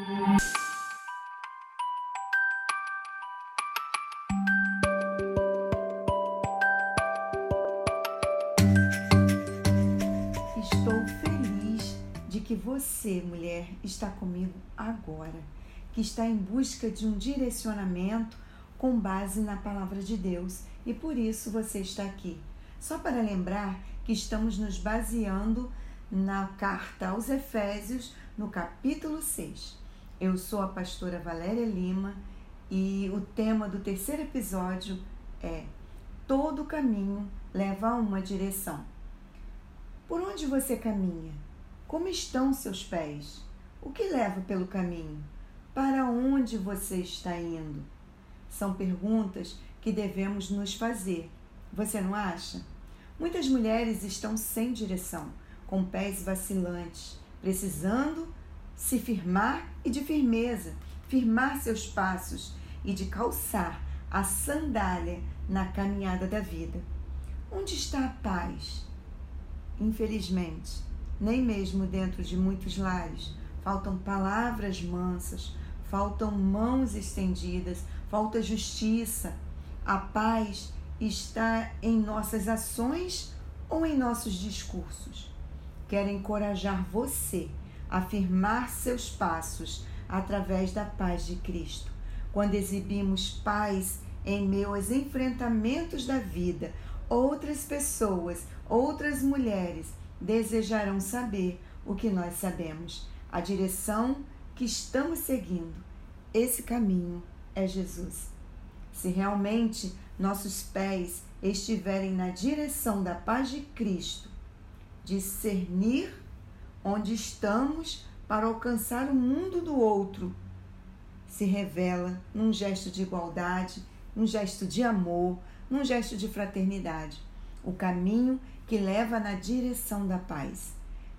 Estou feliz de que você, mulher, está comigo agora, que está em busca de um direcionamento com base na palavra de Deus e por isso você está aqui. Só para lembrar que estamos nos baseando na carta aos Efésios, no capítulo 6. Eu sou a pastora Valéria Lima e o tema do terceiro episódio é Todo caminho leva a uma direção. Por onde você caminha? Como estão seus pés? O que leva pelo caminho? Para onde você está indo? São perguntas que devemos nos fazer. Você não acha? Muitas mulheres estão sem direção, com pés vacilantes, precisando se firmar e de firmeza, firmar seus passos e de calçar a sandália na caminhada da vida. Onde está a paz? Infelizmente, nem mesmo dentro de muitos lares faltam palavras mansas, faltam mãos estendidas, falta justiça. A paz está em nossas ações ou em nossos discursos. Quero encorajar você a firmar seus passos através da paz de Cristo. Quando exibimos paz em aos enfrentamentos da vida, outras pessoas, outras mulheres desejarão saber o que nós sabemos, a direção que estamos seguindo. Esse caminho é Jesus. Se realmente nossos pés estiverem na direção da paz de Cristo, discernir onde estamos para alcançar o mundo do outro, se revela num gesto de igualdade, num gesto de amor, num gesto de fraternidade. O caminho que leva na direção da paz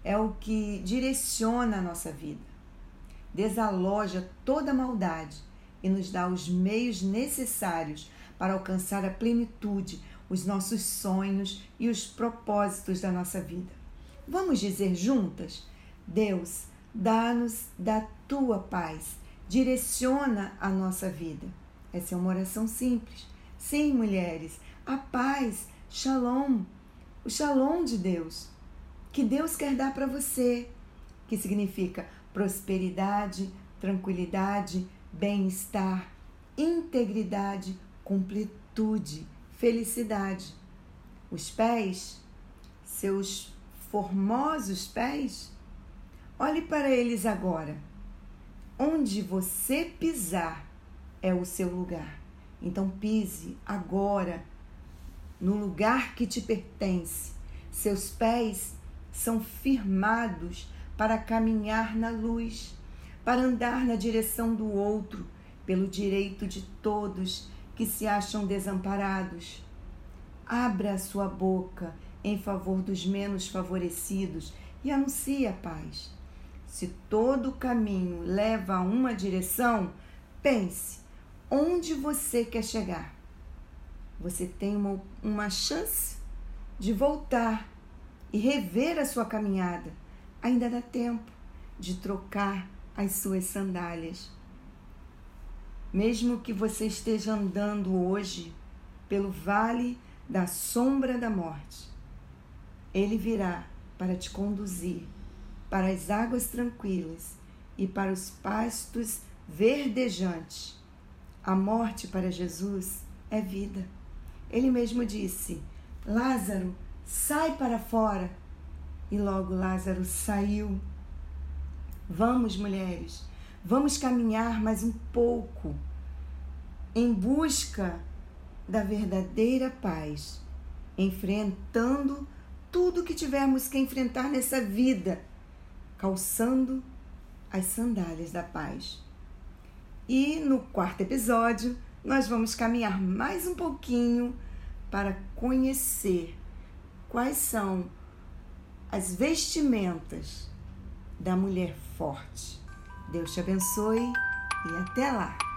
é o que direciona a nossa vida, desaloja toda maldade e nos dá os meios necessários para alcançar a plenitude, os nossos sonhos e os propósitos da nossa vida. Vamos dizer juntas: Deus, dá-nos da tua paz, direciona a nossa vida. Essa é uma oração simples. Sim, mulheres, a paz, shalom, o shalom de Deus, que Deus quer dar para você, que significa prosperidade, tranquilidade, bem-estar, integridade, completude, felicidade. Os pés, seus formosos pés, olhe para eles agora. Onde você pisar é o seu lugar. Então pise agora no lugar que te pertence. Seus pés são firmados para caminhar na luz para andar na direção do outro, pelo direito de todos que se acham desamparados. Abra a sua boca em favor dos menos favorecidos e anuncie a paz. Se todo caminho leva a uma direção, pense onde você quer chegar. Você tem uma, uma chance de voltar e rever a sua caminhada. Ainda dá tempo de trocar as suas sandálias. Mesmo que você esteja andando hoje pelo vale da sombra da morte, ele virá para te conduzir para as águas tranquilas e para os pastos verdejantes. A morte para Jesus é vida. Ele mesmo disse: Lázaro, sai para fora. E logo Lázaro saiu Vamos, mulheres, vamos caminhar mais um pouco em busca da verdadeira paz, enfrentando tudo que tivermos que enfrentar nessa vida, calçando as sandálias da paz. E no quarto episódio, nós vamos caminhar mais um pouquinho para conhecer quais são as vestimentas da mulher forte. Deus te abençoe e até lá!